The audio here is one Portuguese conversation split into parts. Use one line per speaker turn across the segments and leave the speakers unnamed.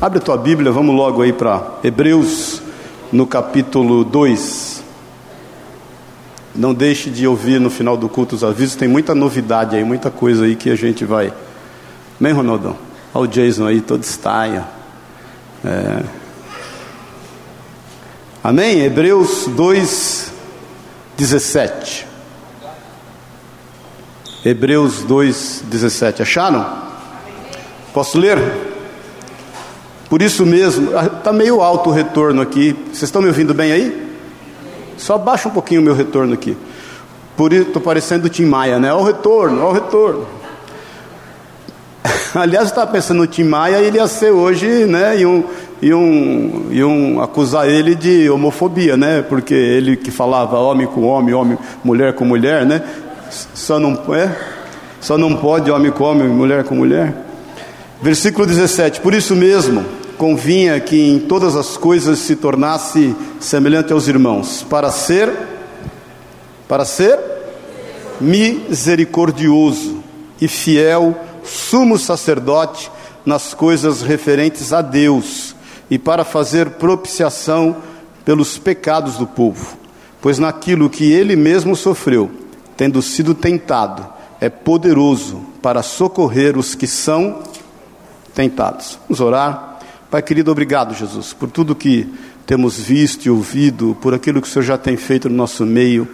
Abre a tua Bíblia, vamos logo aí para Hebreus, no capítulo 2. Não deixe de ouvir no final do culto os avisos, tem muita novidade aí, muita coisa aí que a gente vai. Bem, Ronaldão? Olha o Jason aí, todo estaia. É. Amém? Hebreus 2, 17. Hebreus 2, 17. Acharam? Posso ler? Por isso mesmo, está meio alto o retorno aqui. Vocês estão me ouvindo bem aí? Só baixa um pouquinho o meu retorno aqui. Por isso estou parecendo o Tim Maia, né? Olha o retorno, olha o retorno. Aliás, eu estava pensando no Tim Maia, ele ia ser hoje, né? E um, e um, e um acusar ele de homofobia, né? Porque ele que falava homem com homem, homem, mulher com mulher, né? Só não é, só não pode homem com homem, mulher com mulher. Versículo 17. Por isso mesmo, convinha que em todas as coisas se tornasse semelhante aos irmãos, para ser para ser misericordioso e fiel, sumo sacerdote nas coisas referentes a Deus e para fazer propiciação pelos pecados do povo, pois naquilo que ele mesmo sofreu, tendo sido tentado, é poderoso para socorrer os que são tentados. Vamos orar. Pai querido, obrigado, Jesus, por tudo que temos visto e ouvido, por aquilo que o Senhor já tem feito no nosso meio,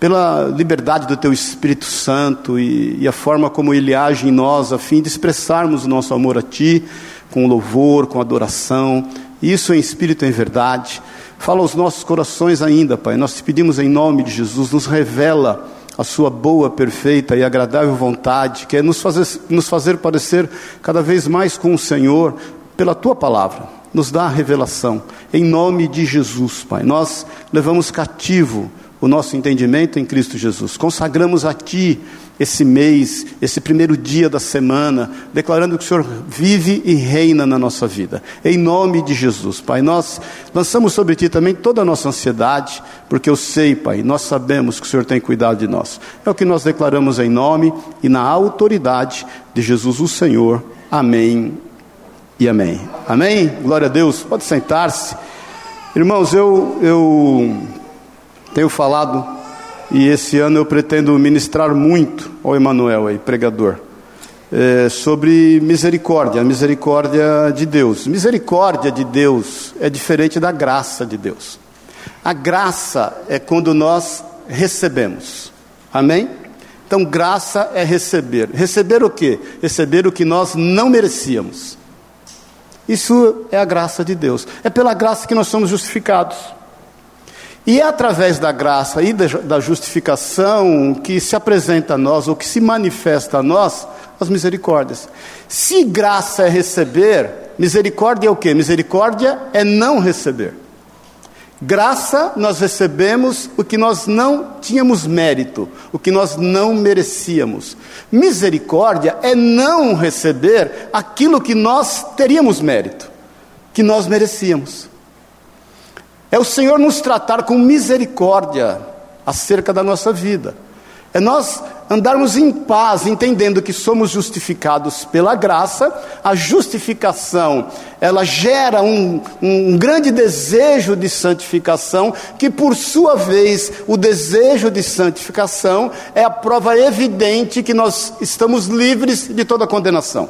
pela liberdade do Teu Espírito Santo e, e a forma como Ele age em nós, a fim de expressarmos o nosso amor a Ti, com louvor, com adoração, isso em espírito e em verdade. Fala aos nossos corações ainda, Pai. Nós te pedimos em nome de Jesus, nos revela a sua boa, perfeita e agradável vontade, que é nos fazer, nos fazer parecer cada vez mais com o Senhor, pela tua palavra, nos dá a revelação, em nome de Jesus, Pai. Nós levamos cativo o nosso entendimento em Cristo Jesus, consagramos a Ti esse mês, esse primeiro dia da semana, declarando que o Senhor vive e reina na nossa vida, em nome de Jesus, Pai. Nós lançamos sobre Ti também toda a nossa ansiedade, porque eu sei, Pai, nós sabemos que o Senhor tem cuidado de nós. É o que nós declaramos em nome e na autoridade de Jesus, o Senhor. Amém e amém. Amém? Glória a Deus. Pode sentar-se. Irmãos, eu, eu tenho falado e esse ano eu pretendo ministrar muito ao Emanuel aí, pregador, é, sobre misericórdia, misericórdia de Deus. Misericórdia de Deus é diferente da graça de Deus. A graça é quando nós recebemos. Amém? Então, graça é receber. Receber o quê? Receber o que nós não merecíamos. Isso é a graça de Deus. É pela graça que nós somos justificados. E é através da graça e da justificação que se apresenta a nós, ou que se manifesta a nós, as misericórdias. Se graça é receber, misericórdia é o que? Misericórdia é não receber. Graça, nós recebemos o que nós não tínhamos mérito, o que nós não merecíamos. Misericórdia é não receber aquilo que nós teríamos mérito, que nós merecíamos. É o Senhor nos tratar com misericórdia acerca da nossa vida. É nós andarmos em paz, entendendo que somos justificados pela graça, a justificação, ela gera um, um grande desejo de santificação, que por sua vez, o desejo de santificação é a prova evidente que nós estamos livres de toda condenação.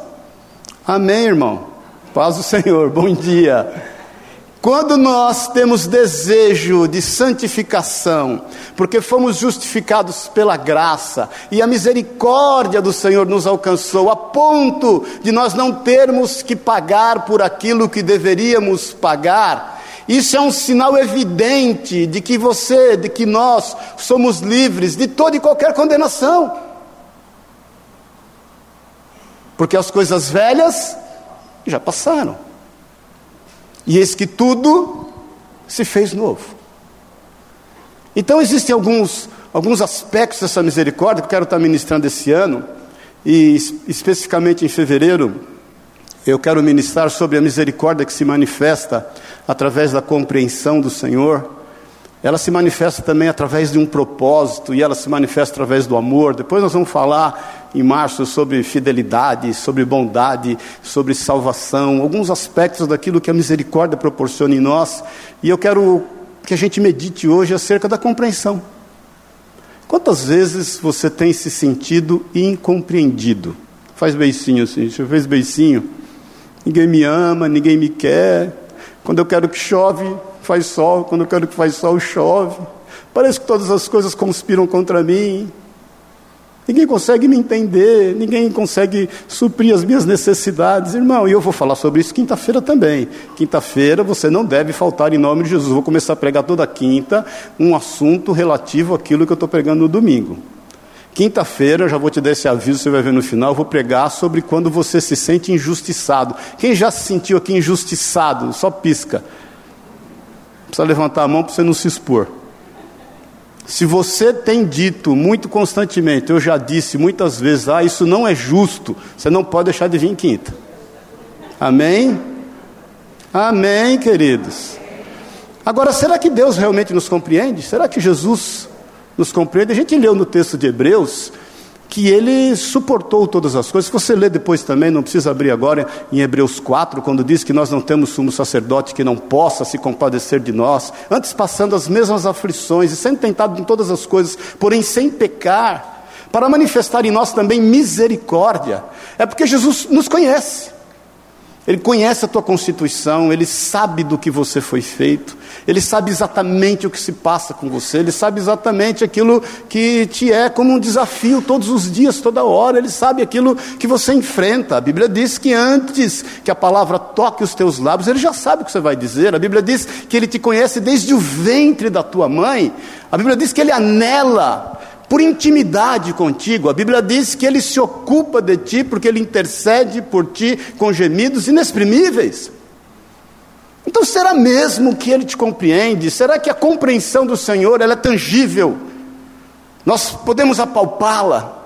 Amém, irmão? Paz do Senhor, bom dia. Quando nós temos desejo de santificação, porque fomos justificados pela graça e a misericórdia do Senhor nos alcançou a ponto de nós não termos que pagar por aquilo que deveríamos pagar, isso é um sinal evidente de que você, de que nós somos livres de toda e qualquer condenação. Porque as coisas velhas já passaram. E eis que tudo se fez novo. Então existem alguns, alguns aspectos dessa misericórdia que eu quero estar ministrando esse ano, e especificamente em fevereiro, eu quero ministrar sobre a misericórdia que se manifesta através da compreensão do Senhor, ela se manifesta também através de um propósito e ela se manifesta através do amor. Depois nós vamos falar em março sobre fidelidade, sobre bondade, sobre salvação, alguns aspectos daquilo que a misericórdia proporciona em nós. E eu quero que a gente medite hoje acerca da compreensão. Quantas vezes você tem se sentido incompreendido? Faz beicinho assim, você fez beicinho. Ninguém me ama, ninguém me quer. Quando eu quero que chove, faz sol. Quando eu quero que faz sol, chove. Parece que todas as coisas conspiram contra mim. Ninguém consegue me entender, ninguém consegue suprir as minhas necessidades. Irmão, e eu vou falar sobre isso quinta-feira também. Quinta-feira você não deve faltar em nome de Jesus. Vou começar a pregar toda quinta um assunto relativo àquilo que eu estou pregando no domingo. Quinta-feira, eu já vou te dar esse aviso, você vai ver no final, eu vou pregar sobre quando você se sente injustiçado. Quem já se sentiu aqui injustiçado? Só pisca. Precisa levantar a mão para você não se expor. Se você tem dito muito constantemente, eu já disse muitas vezes, ah, isso não é justo, você não pode deixar de vir em quinta. Amém? Amém, queridos. Agora, será que Deus realmente nos compreende? Será que Jesus nos compreende? A gente leu no texto de Hebreus que ele suportou todas as coisas. Se você ler depois também, não precisa abrir agora em Hebreus 4, quando diz que nós não temos sumo sacerdote que não possa se compadecer de nós, antes passando as mesmas aflições e sendo tentado em todas as coisas, porém sem pecar, para manifestar em nós também misericórdia. É porque Jesus nos conhece. Ele conhece a tua constituição, ele sabe do que você foi feito, ele sabe exatamente o que se passa com você, ele sabe exatamente aquilo que te é como um desafio todos os dias, toda hora, ele sabe aquilo que você enfrenta. A Bíblia diz que antes que a palavra toque os teus lábios, ele já sabe o que você vai dizer. A Bíblia diz que ele te conhece desde o ventre da tua mãe. A Bíblia diz que ele anela por intimidade contigo. A Bíblia diz que ele se ocupa de ti porque ele intercede por ti com gemidos inexprimíveis. Então, será mesmo que ele te compreende? Será que a compreensão do Senhor ela é tangível? Nós podemos apalpá-la?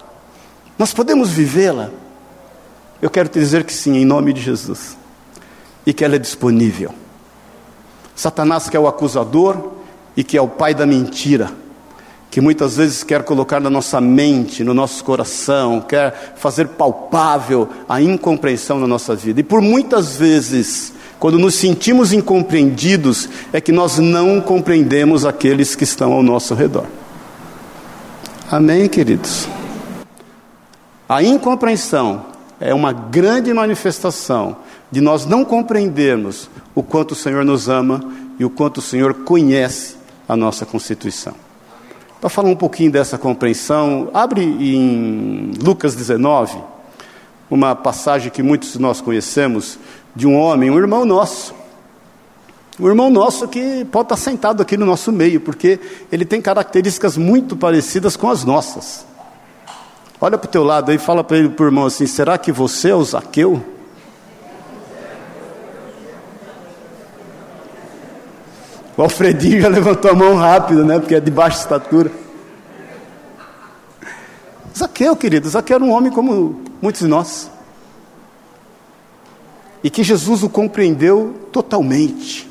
Nós podemos vivê-la? Eu quero te dizer que sim, em nome de Jesus. E que ela é disponível. Satanás, que é o acusador e que é o pai da mentira, que muitas vezes quer colocar na nossa mente, no nosso coração, quer fazer palpável a incompreensão na nossa vida. E por muitas vezes, quando nos sentimos incompreendidos, é que nós não compreendemos aqueles que estão ao nosso redor. Amém, queridos? A incompreensão é uma grande manifestação de nós não compreendermos o quanto o Senhor nos ama e o quanto o Senhor conhece a nossa constituição. Para falar um pouquinho dessa compreensão, abre em Lucas 19, uma passagem que muitos de nós conhecemos, de um homem, um irmão nosso. Um irmão nosso que pode estar sentado aqui no nosso meio, porque ele tem características muito parecidas com as nossas. Olha para o teu lado aí e fala para ele, para o irmão assim: será que você é o Zaqueu? O Alfredinho já levantou a mão rápido, né? Porque é de baixa estatura. Zaqueu, querido, Zaqueu era um homem como muitos de nós. E que Jesus o compreendeu totalmente.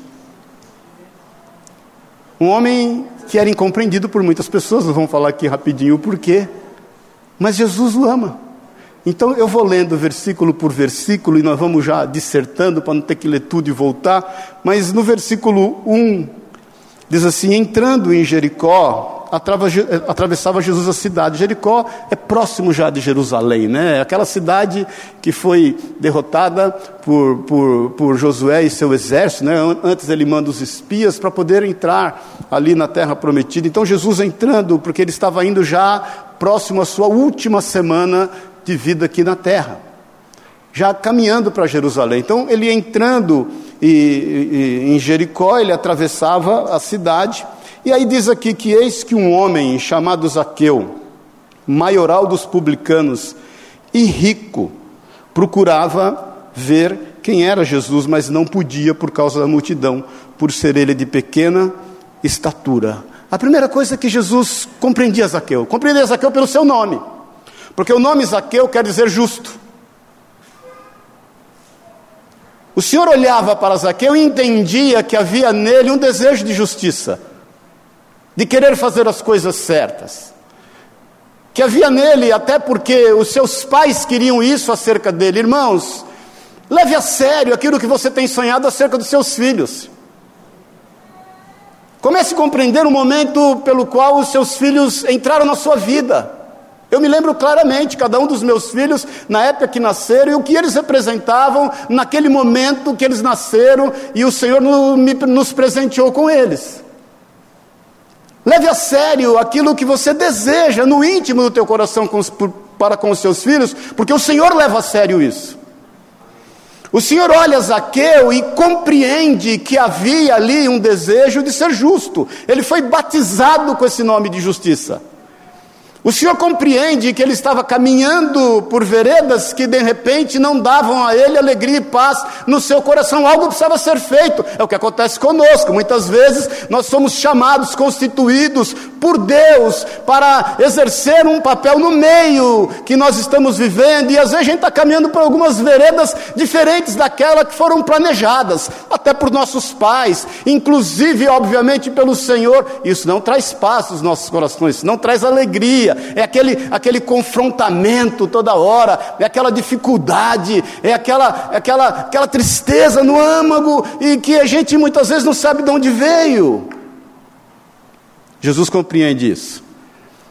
Um homem que era incompreendido por muitas pessoas, nós vamos falar aqui rapidinho o porquê. Mas Jesus o ama. Então eu vou lendo versículo por versículo e nós vamos já dissertando para não ter que ler tudo e voltar. Mas no versículo 1 Diz assim: entrando em Jericó, atravessava Jesus a cidade. Jericó é próximo já de Jerusalém, né? É aquela cidade que foi derrotada por, por, por Josué e seu exército, né? Antes ele manda os espias para poder entrar ali na terra prometida. Então Jesus entrando, porque ele estava indo já próximo à sua última semana de vida aqui na terra, já caminhando para Jerusalém. Então ele entrando e, e, em Jericó, ele atravessava a cidade. E aí diz aqui que eis que um homem chamado Zaqueu, maioral dos publicanos e rico, procurava ver quem era Jesus, mas não podia por causa da multidão, por ser ele de pequena estatura. A primeira coisa é que Jesus compreendia Zaqueu, compreendia Zaqueu pelo seu nome, porque o nome Zaqueu quer dizer justo. O Senhor olhava para Zaqueu e entendia que havia nele um desejo de justiça. de querer fazer as coisas certas. Que havia nele, até porque os seus pais queriam isso acerca dele. Irmãos, leve a sério aquilo que você tem sonhado acerca dos seus filhos. Comece a compreender o momento pelo qual os seus filhos entraram na sua vida. Eu me lembro claramente, cada um dos meus filhos, na época que nasceram, e o que eles representavam naquele momento que eles nasceram, e o Senhor nos presenteou com eles. Leve a sério aquilo que você deseja no íntimo do teu coração para com os seus filhos, porque o Senhor leva a sério isso. O Senhor olha Zaqueu e compreende que havia ali um desejo de ser justo. Ele foi batizado com esse nome de justiça. O Senhor compreende que ele estava caminhando por veredas que de repente não davam a ele alegria e paz no seu coração. Algo precisava ser feito. É o que acontece conosco. Muitas vezes nós somos chamados, constituídos por Deus para exercer um papel no meio que nós estamos vivendo. E às vezes a gente está caminhando por algumas veredas diferentes daquela que foram planejadas, até por nossos pais, inclusive, obviamente, pelo Senhor. Isso não traz paz nos nossos corações, não traz alegria é aquele, aquele confrontamento toda hora, é aquela dificuldade, é aquela, aquela, aquela tristeza no âmago e que a gente muitas vezes não sabe de onde veio. Jesus compreende isso.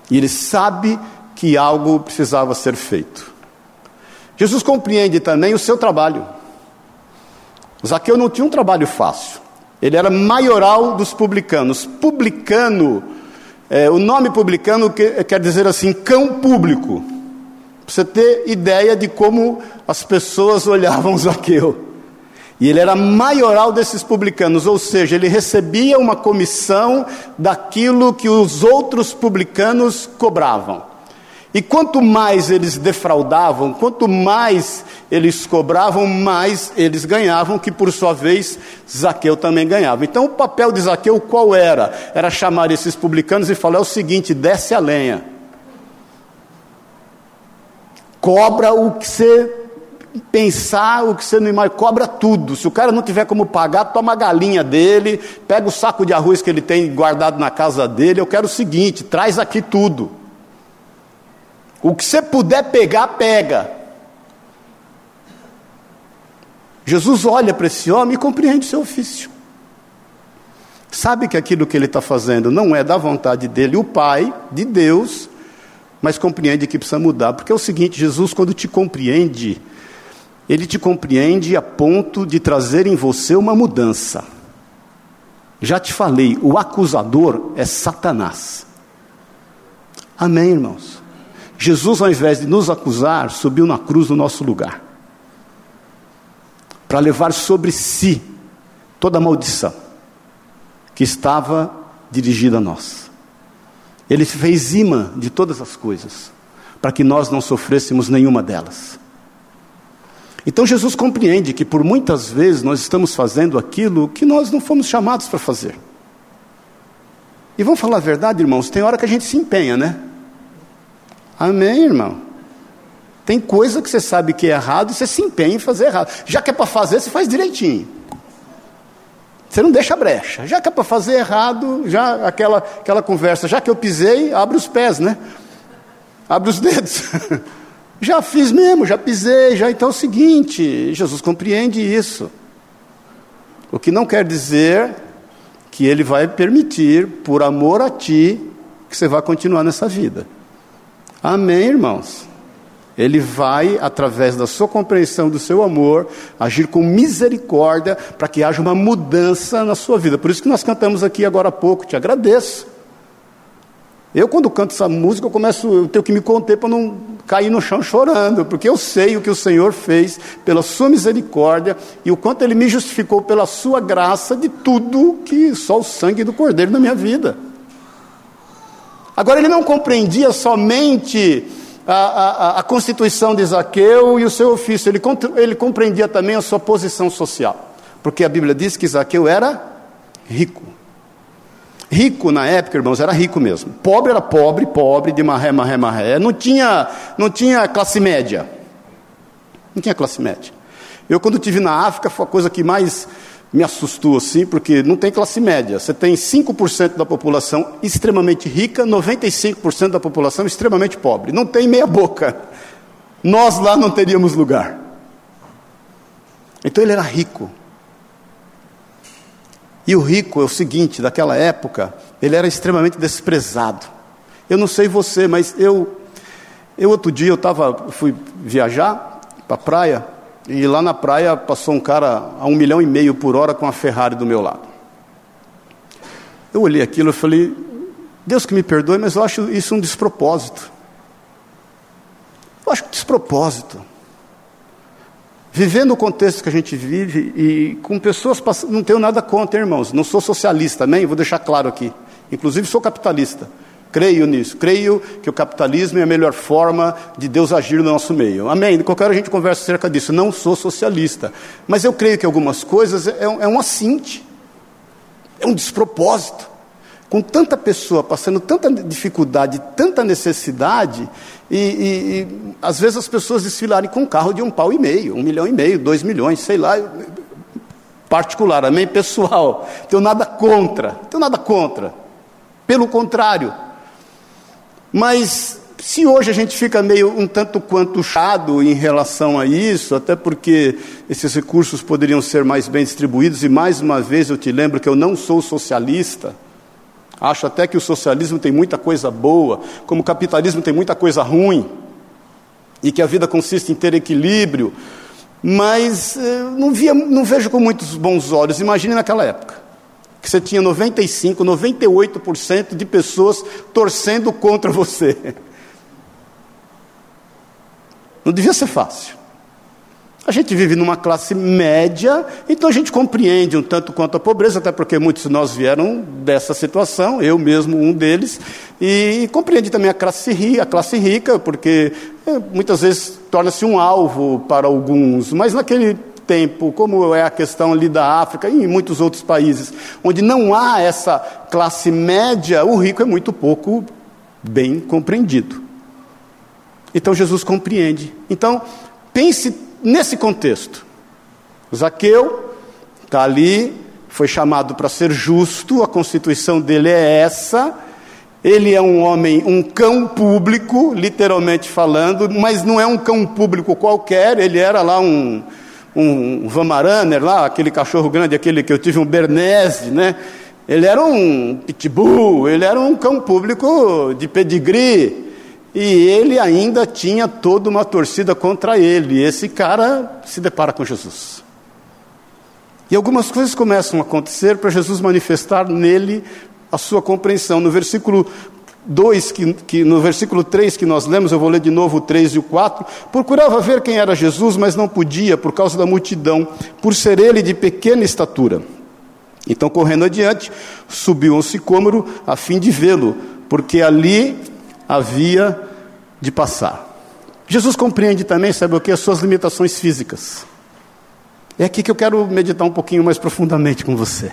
E ele sabe que algo precisava ser feito. Jesus compreende também o seu trabalho. Zaqueu não tinha um trabalho fácil. Ele era maioral dos publicanos. Publicano é, o nome publicano que, quer dizer assim, cão público. Para você ter ideia de como as pessoas olhavam Zaqueu. E ele era maioral desses publicanos, ou seja, ele recebia uma comissão daquilo que os outros publicanos cobravam. E quanto mais eles defraudavam, quanto mais eles cobravam, mais eles ganhavam, que por sua vez Zaqueu também ganhava. Então o papel de Zaqueu qual era? Era chamar esses publicanos e falar o seguinte: desce a lenha, cobra o que você pensar, o que você não imagina, cobra tudo. Se o cara não tiver como pagar, toma a galinha dele, pega o saco de arroz que ele tem guardado na casa dele. Eu quero o seguinte: traz aqui tudo. O que você puder pegar, pega. Jesus olha para esse homem e compreende seu ofício. Sabe que aquilo que ele está fazendo não é da vontade dele, o Pai, de Deus, mas compreende que precisa mudar. Porque é o seguinte: Jesus, quando te compreende, ele te compreende a ponto de trazer em você uma mudança. Já te falei, o acusador é Satanás. Amém, irmãos? Jesus, ao invés de nos acusar, subiu na cruz no nosso lugar para levar sobre si toda a maldição que estava dirigida a nós. Ele fez imã de todas as coisas para que nós não sofrêssemos nenhuma delas. Então Jesus compreende que por muitas vezes nós estamos fazendo aquilo que nós não fomos chamados para fazer. E vamos falar a verdade, irmãos, tem hora que a gente se empenha, né? Amém, irmão? Tem coisa que você sabe que é errado e você se empenha em fazer errado. Já que é para fazer, você faz direitinho. Você não deixa brecha. Já que é para fazer errado, já aquela, aquela conversa, já que eu pisei, abre os pés, né? Abre os dedos. já fiz mesmo, já pisei, já então é o seguinte, Jesus compreende isso. O que não quer dizer que ele vai permitir, por amor a ti, que você vá continuar nessa vida. Amém, irmãos? Ele vai, através da sua compreensão, do seu amor, agir com misericórdia para que haja uma mudança na sua vida. Por isso que nós cantamos aqui agora há pouco, te agradeço. Eu, quando canto essa música, eu começo, eu tenho que me conter para não cair no chão chorando, porque eu sei o que o Senhor fez pela sua misericórdia e o quanto Ele me justificou pela sua graça de tudo que só o sangue do Cordeiro na minha vida. Agora, ele não compreendia somente a, a, a constituição de Zaqueu e o seu ofício, ele, ele compreendia também a sua posição social, porque a Bíblia diz que Zaqueu era rico. Rico na época, irmãos, era rico mesmo. Pobre era pobre, pobre, de marré, marré, marré. Não tinha, não tinha classe média. Não tinha classe média. Eu, quando estive na África, foi a coisa que mais me assustou assim, porque não tem classe média. Você tem 5% da população extremamente rica, 95% da população extremamente pobre. Não tem meia boca. Nós lá não teríamos lugar. Então ele era rico. E o rico é o seguinte, daquela época, ele era extremamente desprezado. Eu não sei você, mas eu eu outro dia eu tava, fui viajar para a praia e lá na praia passou um cara a um milhão e meio por hora com a Ferrari do meu lado. Eu olhei aquilo e falei, Deus que me perdoe, mas eu acho isso um despropósito. Eu acho um despropósito. Vivendo o contexto que a gente vive e com pessoas passando, não tenho nada contra, irmãos, não sou socialista, nem, vou deixar claro aqui. Inclusive sou capitalista. Creio nisso, creio que o capitalismo é a melhor forma de Deus agir no nosso meio. Amém? Qualquer hora a gente conversa acerca disso. Não sou socialista, mas eu creio que algumas coisas é, é um assinte, é um despropósito. Com tanta pessoa passando tanta dificuldade, tanta necessidade, e, e, e às vezes as pessoas desfilarem com um carro de um pau e meio, um milhão e meio, dois milhões, sei lá, particular, amém? Pessoal, tenho nada contra, tenho nada contra. Pelo contrário, mas se hoje a gente fica meio um tanto quanto chado em relação a isso, até porque esses recursos poderiam ser mais bem distribuídos, e mais uma vez eu te lembro que eu não sou socialista. Acho até que o socialismo tem muita coisa boa, como o capitalismo tem muita coisa ruim, e que a vida consiste em ter equilíbrio, mas eh, não, via, não vejo com muitos bons olhos. Imagine naquela época que você tinha 95, 98% de pessoas torcendo contra você. Não devia ser fácil. A gente vive numa classe média, então a gente compreende um tanto quanto a pobreza, até porque muitos de nós vieram dessa situação, eu mesmo um deles, e compreende também a classe rica, a classe rica porque é, muitas vezes torna-se um alvo para alguns, mas naquele tempo, como é a questão ali da África e em muitos outros países, onde não há essa classe média, o rico é muito pouco bem compreendido. Então Jesus compreende. Então, pense nesse contexto. Zaqueu está ali, foi chamado para ser justo, a constituição dele é essa. Ele é um homem, um cão público, literalmente falando, mas não é um cão público qualquer, ele era lá um, um Vamaraner lá, aquele cachorro grande, aquele que eu tive, um Bernese, né? Ele era um pitbull, ele era um cão público de pedigree. E ele ainda tinha toda uma torcida contra ele. E esse cara se depara com Jesus. E algumas coisas começam a acontecer para Jesus manifestar nele a sua compreensão. No versículo 2, que, que, no versículo 3 que nós lemos, eu vou ler de novo o 3 e o 4, procurava ver quem era Jesus, mas não podia por causa da multidão, por ser ele de pequena estatura. Então, correndo adiante, subiu um sicômoro a fim de vê-lo, porque ali havia de passar. Jesus compreende também, sabe o que? As suas limitações físicas. É aqui que eu quero meditar um pouquinho mais profundamente com você.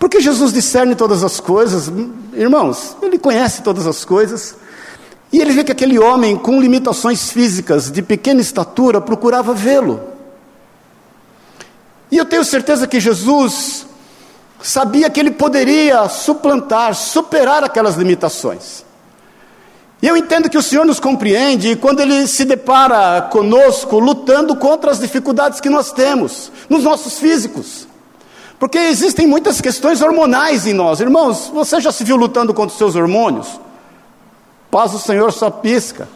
Porque Jesus discerne todas as coisas, irmãos, ele conhece todas as coisas, e ele vê que aquele homem com limitações físicas, de pequena estatura, procurava vê-lo. E eu tenho certeza que Jesus sabia que ele poderia suplantar, superar aquelas limitações. E eu entendo que o Senhor nos compreende quando Ele se depara conosco lutando contra as dificuldades que nós temos, nos nossos físicos. Porque existem muitas questões hormonais em nós. Irmãos, você já se viu lutando contra os seus hormônios? Paz do Senhor só pisca.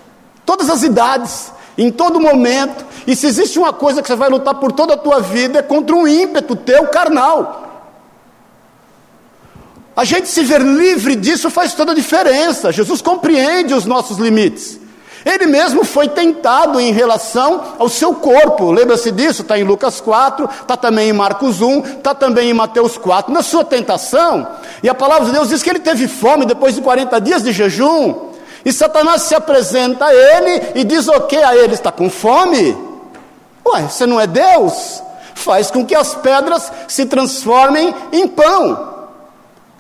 Todas as idades, em todo momento. E se existe uma coisa que você vai lutar por toda a tua vida, é contra um ímpeto teu carnal. A gente se ver livre disso faz toda a diferença. Jesus compreende os nossos limites. Ele mesmo foi tentado em relação ao seu corpo. Lembra-se disso? Está em Lucas 4, está também em Marcos 1, está também em Mateus 4. Na sua tentação, e a palavra de Deus diz que ele teve fome depois de 40 dias de jejum. E Satanás se apresenta a ele e diz o que a ele? Está com fome? Ué, você não é Deus? Faz com que as pedras se transformem em pão.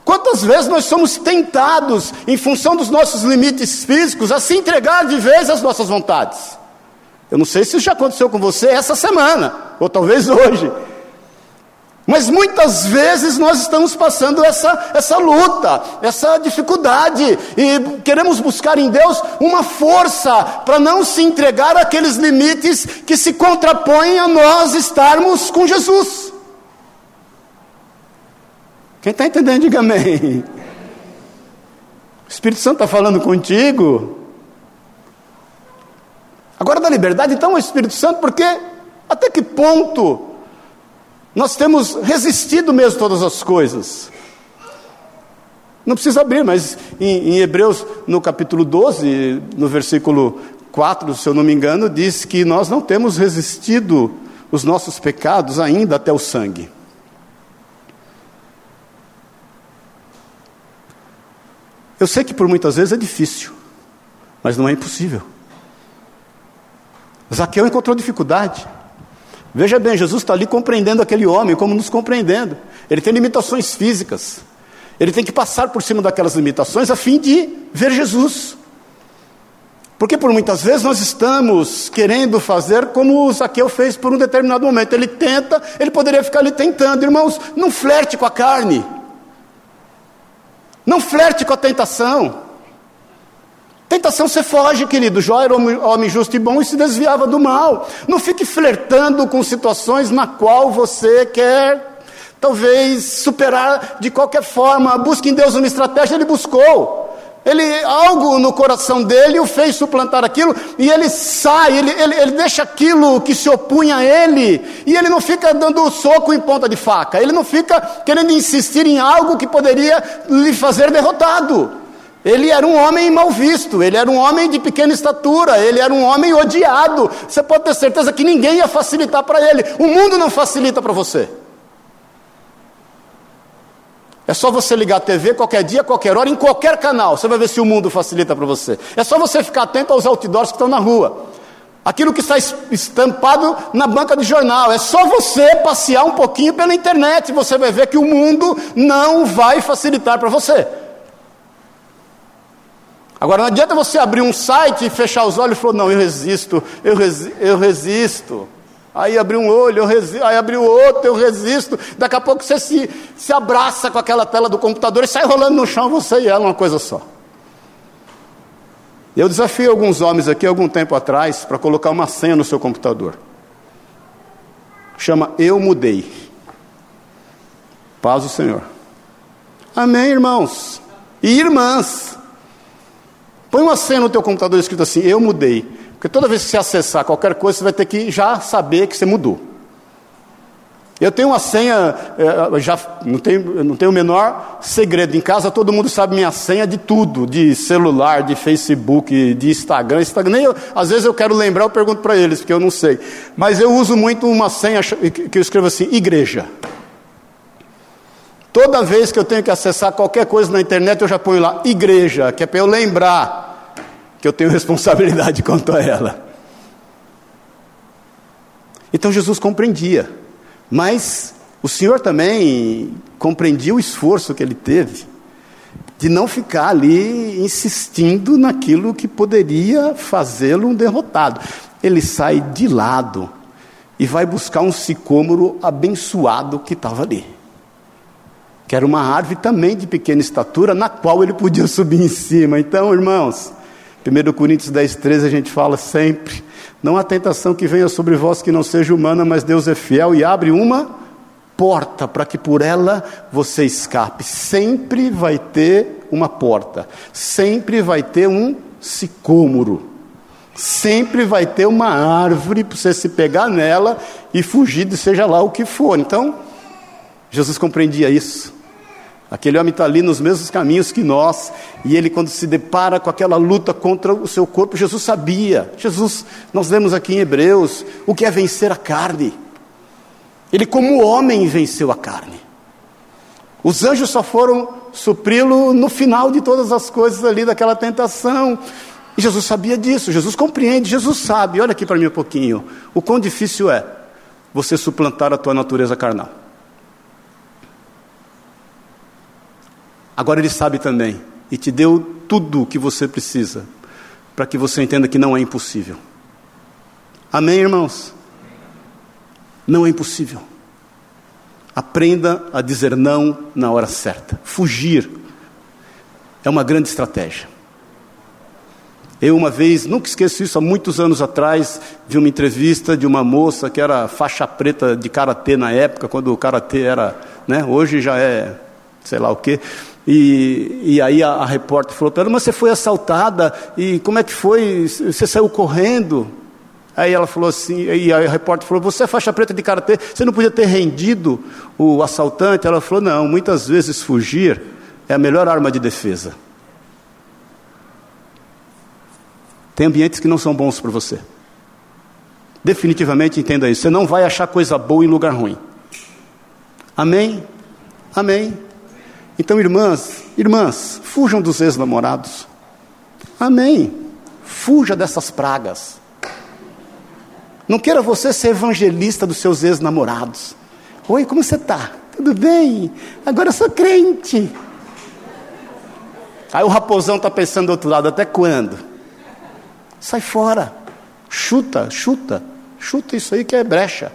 Quantas vezes nós somos tentados, em função dos nossos limites físicos, a se entregar de vez às nossas vontades? Eu não sei se isso já aconteceu com você essa semana, ou talvez hoje. Mas muitas vezes nós estamos passando essa, essa luta, essa dificuldade, e queremos buscar em Deus uma força para não se entregar àqueles limites que se contrapõem a nós estarmos com Jesus. Quem está entendendo, diga amém. O Espírito Santo está falando contigo. Agora da liberdade, então, o Espírito Santo, porque até que ponto nós temos resistido mesmo todas as coisas. Não precisa abrir, mas em, em, Hebreus, no capítulo 12, no versículo 4, se eu não me engano, diz que nós não temos resistido os nossos pecados ainda até o sangue. Eu sei que por muitas vezes é difícil, mas não é impossível. Zaqueu encontrou dificuldade. Veja bem, Jesus está ali compreendendo aquele homem como nos compreendendo. Ele tem limitações físicas. Ele tem que passar por cima daquelas limitações a fim de ver Jesus. Porque por muitas vezes nós estamos querendo fazer como o Zaqueu fez por um determinado momento. Ele tenta, ele poderia ficar ali tentando. Irmãos, não flerte com a carne. Não flerte com a tentação. Tentação você foge, querido. Jó era homem justo e bom e se desviava do mal. Não fique flertando com situações na qual você quer, talvez, superar de qualquer forma. Busque em Deus uma estratégia, ele buscou. Ele, algo no coração dele o fez suplantar aquilo, e ele sai, ele, ele, ele deixa aquilo que se opunha a ele, e ele não fica dando soco em ponta de faca, ele não fica querendo insistir em algo que poderia lhe fazer derrotado. Ele era um homem mal visto, ele era um homem de pequena estatura, ele era um homem odiado. Você pode ter certeza que ninguém ia facilitar para ele. O mundo não facilita para você. É só você ligar a TV qualquer dia, qualquer hora, em qualquer canal. Você vai ver se o mundo facilita para você. É só você ficar atento aos outdoors que estão na rua. Aquilo que está estampado na banca de jornal. É só você passear um pouquinho pela internet. Você vai ver que o mundo não vai facilitar para você. Agora não adianta você abrir um site e fechar os olhos e falar, não, eu resisto, eu, resi eu resisto. Aí abrir um olho, eu resisto, aí abrir o outro, eu resisto. Daqui a pouco você se, se abraça com aquela tela do computador e sai rolando no chão, você e ela, uma coisa só. Eu desafiei alguns homens aqui algum tempo atrás para colocar uma senha no seu computador. Chama Eu Mudei. Paz do Senhor. Amém, irmãos e irmãs. Põe uma senha no teu computador escrito assim, eu mudei. Porque toda vez que você acessar qualquer coisa, você vai ter que já saber que você mudou. Eu tenho uma senha, eh, já não tenho, não tenho o menor segredo. Em casa todo mundo sabe minha senha de tudo, de celular, de Facebook, de Instagram. Instagram nem eu, às vezes eu quero lembrar, eu pergunto para eles, porque eu não sei. Mas eu uso muito uma senha que eu escrevo assim, igreja. Toda vez que eu tenho que acessar qualquer coisa na internet, eu já ponho lá igreja, que é para eu lembrar que eu tenho responsabilidade quanto a ela. Então Jesus compreendia, mas o Senhor também compreendia o esforço que ele teve de não ficar ali insistindo naquilo que poderia fazê-lo um derrotado. Ele sai de lado e vai buscar um sicômoro abençoado que estava ali. Que era uma árvore também de pequena estatura, na qual ele podia subir em cima. Então, irmãos, 1 Coríntios 10, 13 a gente fala sempre: não há tentação que venha sobre vós que não seja humana, mas Deus é fiel e abre uma porta para que por ela você escape. Sempre vai ter uma porta, sempre vai ter um sicômoro, sempre vai ter uma árvore para você se pegar nela e fugir de seja lá o que for. Então, Jesus compreendia isso. Aquele homem está ali nos mesmos caminhos que nós, e ele, quando se depara com aquela luta contra o seu corpo, Jesus sabia. Jesus, nós lemos aqui em Hebreus, o que é vencer a carne. Ele, como homem, venceu a carne. Os anjos só foram supri-lo no final de todas as coisas ali daquela tentação. E Jesus sabia disso, Jesus compreende, Jesus sabe. Olha aqui para mim um pouquinho. O quão difícil é você suplantar a tua natureza carnal. Agora Ele sabe também e te deu tudo o que você precisa para que você entenda que não é impossível. Amém, irmãos? Não é impossível. Aprenda a dizer não na hora certa. Fugir é uma grande estratégia. Eu, uma vez, nunca esqueço isso, há muitos anos atrás, vi uma entrevista de uma moça que era faixa preta de karatê na época, quando o karatê era, né, hoje já é, sei lá o quê. E, e aí a, a repórter falou para ela: Mas você foi assaltada, e como é que foi? Você saiu correndo? Aí ela falou assim, e a repórter falou: Você é faixa preta de karatê, você não podia ter rendido o assaltante? Ela falou: Não, muitas vezes fugir é a melhor arma de defesa. Tem ambientes que não são bons para você. Definitivamente entenda isso. Você não vai achar coisa boa em lugar ruim. Amém? Amém. Então, irmãs, irmãs, fujam dos ex-namorados. Amém. Fuja dessas pragas. Não queira você ser evangelista dos seus ex-namorados. Oi, como você está? Tudo bem? Agora eu sou crente. Aí o raposão está pensando do outro lado, até quando? Sai fora. Chuta, chuta. Chuta isso aí que é brecha.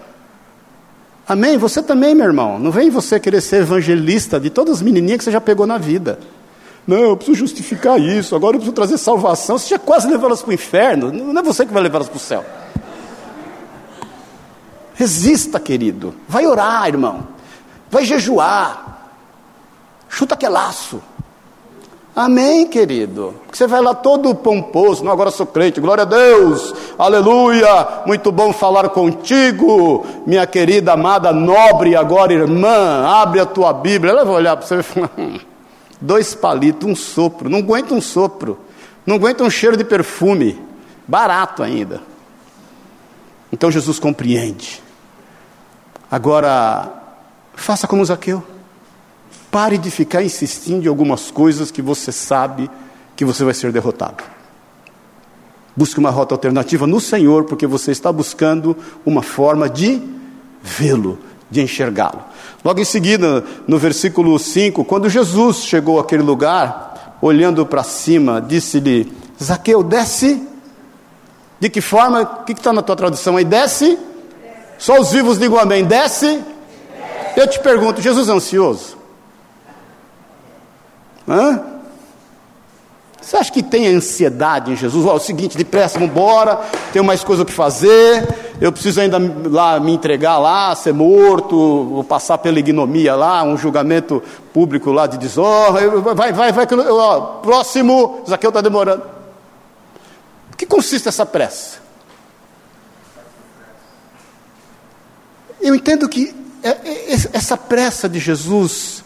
Amém? Você também, meu irmão. Não vem você querer ser evangelista de todas as menininhas que você já pegou na vida. Não, eu preciso justificar isso, agora eu preciso trazer salvação. Você já quase levou elas para o inferno, não é você que vai levar elas para o céu. Resista, querido. Vai orar, irmão. Vai jejuar. Chuta que laço. Amém, querido. Porque você vai lá todo pomposo, não, agora sou crente, glória a Deus, aleluia, muito bom falar contigo, minha querida, amada, nobre, agora irmã, abre a tua Bíblia. Ela vai olhar para você e falar: hum, dois palitos, um sopro, não aguenta um sopro, não aguenta um cheiro de perfume, barato ainda. Então Jesus compreende. Agora, faça como Zaqueu. Pare de ficar insistindo em algumas coisas que você sabe que você vai ser derrotado. Busque uma rota alternativa no Senhor, porque você está buscando uma forma de vê-lo, de enxergá-lo. Logo em seguida, no versículo 5, quando Jesus chegou àquele lugar, olhando para cima, disse-lhe: Zaqueu, desce. De que forma? O que está na tua tradução aí? Desce. Só os vivos digam amém. Desce. Eu te pergunto: Jesus é ansioso? Hã? Você acha que tem ansiedade em Jesus? Oh, é o seguinte, depressa, vamos embora, tenho mais coisa que fazer, eu preciso ainda lá me entregar lá, ser morto, vou passar pela ignomia lá, um julgamento público lá de desonra. Vai, vai, vai, ó, próximo, Zaqueu está demorando. O que consiste essa pressa? Eu entendo que é, é, essa pressa de Jesus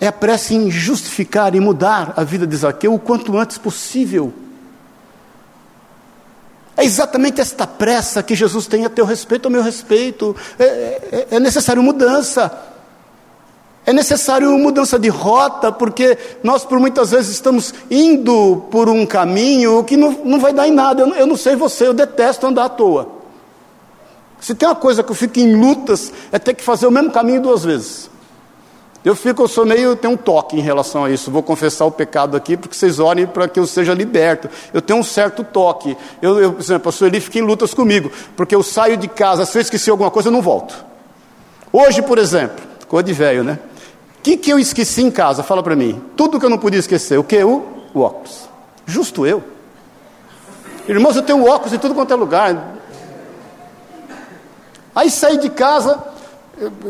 é a pressa em justificar e mudar a vida de Zaqueu o quanto antes possível. É exatamente esta pressa que Jesus tem a teu respeito, ao meu respeito. É, é, é necessário mudança. É necessário mudança de rota, porque nós por muitas vezes estamos indo por um caminho que não, não vai dar em nada. Eu, eu não sei você, eu detesto andar à toa. Se tem uma coisa que eu fico em lutas, é ter que fazer o mesmo caminho duas vezes. Eu fico, eu sou meio, tenho um toque em relação a isso. Vou confessar o pecado aqui, porque vocês orem para que eu seja liberto. Eu tenho um certo toque. Eu, eu por exemplo, a Sueli fica em lutas comigo, porque eu saio de casa, se eu esqueci alguma coisa, eu não volto. Hoje, por exemplo, coisa de velho, né? O que, que eu esqueci em casa? Fala para mim. Tudo que eu não podia esquecer. O que? O, o óculos. Justo eu. Irmãos, eu tenho óculos em tudo quanto é lugar. Aí saí de casa,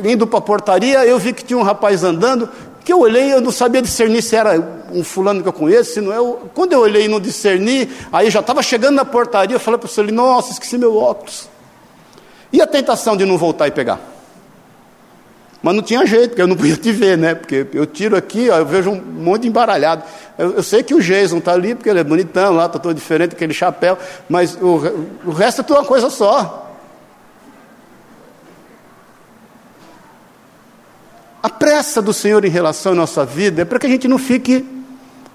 indo para a portaria, eu vi que tinha um rapaz andando, que eu olhei, eu não sabia discernir se era um fulano que eu conheço, se não é. Quando eu olhei e não discerni, aí já estava chegando na portaria, eu falei para o senhor, nossa, esqueci meu óculos. E a tentação de não voltar e pegar? Mas não tinha jeito, porque eu não podia te ver, né? Porque eu tiro aqui, ó, eu vejo um monte embaralhado. Eu, eu sei que o Jason está ali, porque ele é bonitão lá, está todo diferente, aquele chapéu, mas o, o resto é tudo uma coisa só. A pressa do Senhor em relação à nossa vida é para que a gente não fique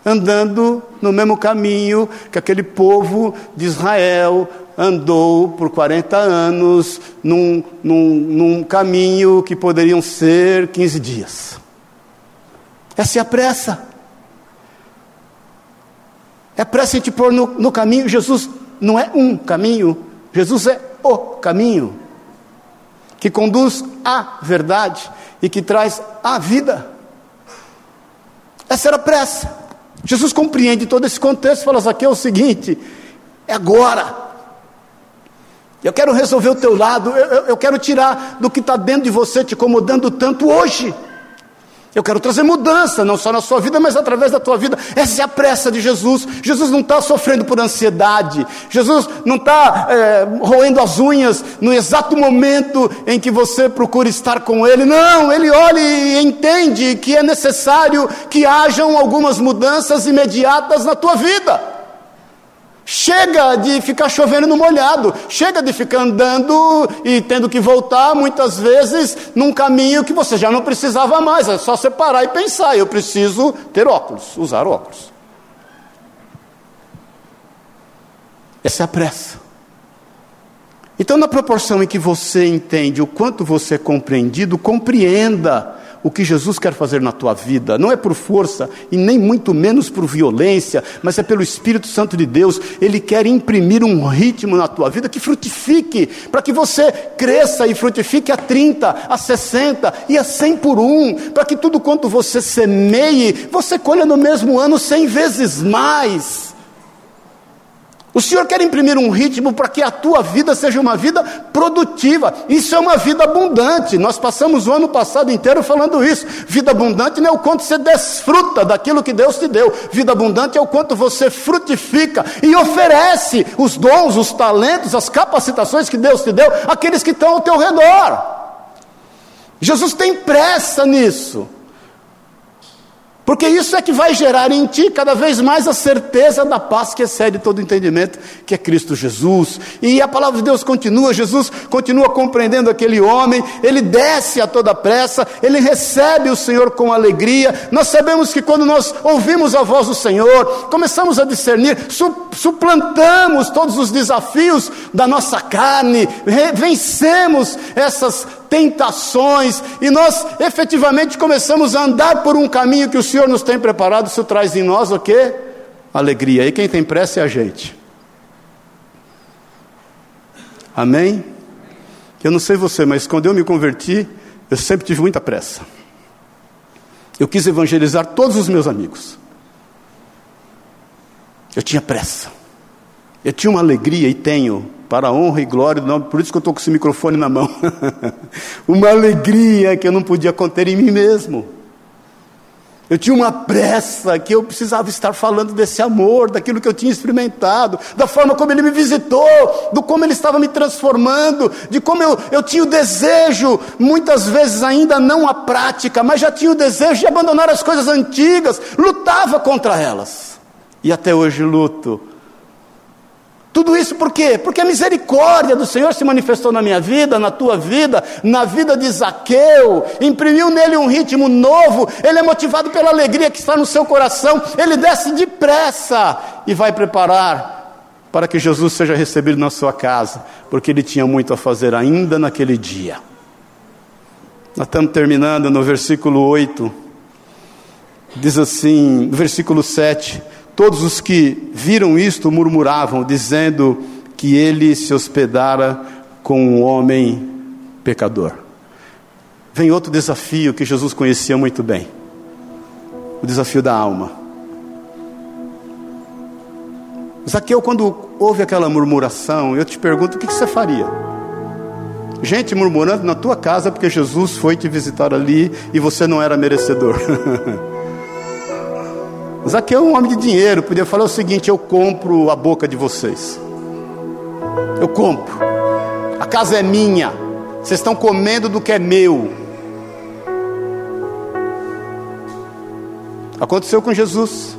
andando no mesmo caminho que aquele povo de Israel andou por 40 anos, num, num, num caminho que poderiam ser 15 dias. Essa é a pressa. É pressa a gente pôr no, no caminho. Jesus não é um caminho, Jesus é o caminho. que conduz à verdade e que traz a vida. Essa era a pressa. Jesus compreende todo esse contexto e fala: aqui é o seguinte, é agora. Eu quero resolver o teu lado, eu, eu, eu quero tirar do que está dentro de você te incomodando tanto hoje. Eu quero trazer mudança, não só na sua vida, mas através da tua vida. Essa é a pressa de Jesus. Jesus não está sofrendo por ansiedade. Jesus não está é, roendo as unhas no exato momento em que você procura estar com Ele. Não, Ele olha e entende que é necessário que hajam algumas mudanças imediatas na tua vida. Chega de ficar chovendo no molhado, chega de ficar andando e tendo que voltar muitas vezes num caminho que você já não precisava mais, é só separar e pensar: eu preciso ter óculos, usar óculos. Essa é a pressa. Então, na proporção em que você entende o quanto você é compreendido, compreenda o que Jesus quer fazer na tua vida. Não é por força e nem muito menos por violência, mas é pelo Espírito Santo de Deus. Ele quer imprimir um ritmo na tua vida que frutifique, para que você cresça e frutifique a 30, a 60 e a 100 por um, para que tudo quanto você semeie, você colha no mesmo ano 100 vezes mais. O Senhor quer imprimir um ritmo para que a tua vida seja uma vida produtiva. Isso é uma vida abundante. Nós passamos o ano passado inteiro falando isso. Vida abundante não é o quanto você desfruta daquilo que Deus te deu. Vida abundante é o quanto você frutifica e oferece os dons, os talentos, as capacitações que Deus te deu àqueles que estão ao teu redor. Jesus tem pressa nisso. Porque isso é que vai gerar em ti cada vez mais a certeza da paz que excede todo entendimento, que é Cristo Jesus. E a palavra de Deus continua, Jesus continua compreendendo aquele homem, ele desce a toda pressa, ele recebe o Senhor com alegria. Nós sabemos que quando nós ouvimos a voz do Senhor, começamos a discernir, suplantamos todos os desafios da nossa carne, vencemos essas tentações, e nós efetivamente começamos a andar por um caminho que o Senhor nos tem preparado, isso traz em nós o quê? Alegria. E quem tem pressa é a gente. Amém? Eu não sei você, mas quando eu me converti, eu sempre tive muita pressa. Eu quis evangelizar todos os meus amigos. Eu tinha pressa. Eu tinha uma alegria e tenho para a honra e glória do nome, por isso que eu estou com esse microfone na mão. uma alegria que eu não podia conter em mim mesmo. Eu tinha uma pressa que eu precisava estar falando desse amor, daquilo que eu tinha experimentado, da forma como ele me visitou, do como ele estava me transformando, de como eu, eu tinha o desejo, muitas vezes ainda não a prática, mas já tinha o desejo de abandonar as coisas antigas, lutava contra elas. E até hoje luto tudo isso por quê? Porque a misericórdia do Senhor se manifestou na minha vida, na tua vida, na vida de Zaqueu, imprimiu nele um ritmo novo, ele é motivado pela alegria que está no seu coração, ele desce depressa e vai preparar para que Jesus seja recebido na sua casa, porque ele tinha muito a fazer ainda naquele dia. Nós estamos terminando no versículo 8, diz assim, no versículo 7. Todos os que viram isto murmuravam, dizendo que ele se hospedara com um homem pecador. Vem outro desafio que Jesus conhecia muito bem: o desafio da alma. Zaqueu, quando ouve aquela murmuração, eu te pergunto: o que você faria? Gente murmurando na tua casa porque Jesus foi te visitar ali e você não era merecedor. Zaqueu é um homem de dinheiro, podia falar o seguinte: eu compro a boca de vocês. Eu compro. A casa é minha. Vocês estão comendo do que é meu. Aconteceu com Jesus.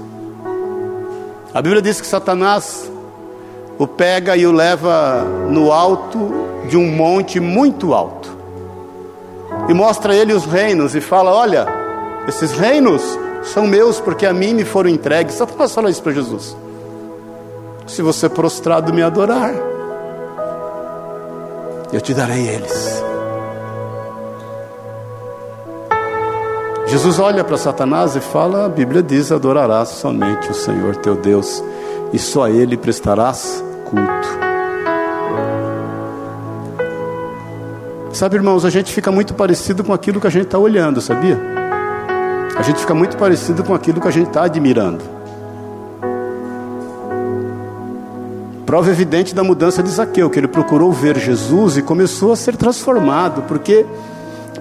A Bíblia diz que Satanás o pega e o leva no alto de um monte muito alto. E mostra a ele os reinos e fala: Olha, esses reinos são meus porque a mim me foram entregues. Satanás fala isso para Jesus. Se você prostrado me adorar, eu te darei eles. Jesus olha para Satanás e fala: a Bíblia diz: adorarás somente o Senhor teu Deus, e só a Ele prestarás culto. Sabe, irmãos, a gente fica muito parecido com aquilo que a gente está olhando, sabia? A gente fica muito parecido com aquilo que a gente está admirando. Prova evidente da mudança de Zaqueu, que ele procurou ver Jesus e começou a ser transformado, porque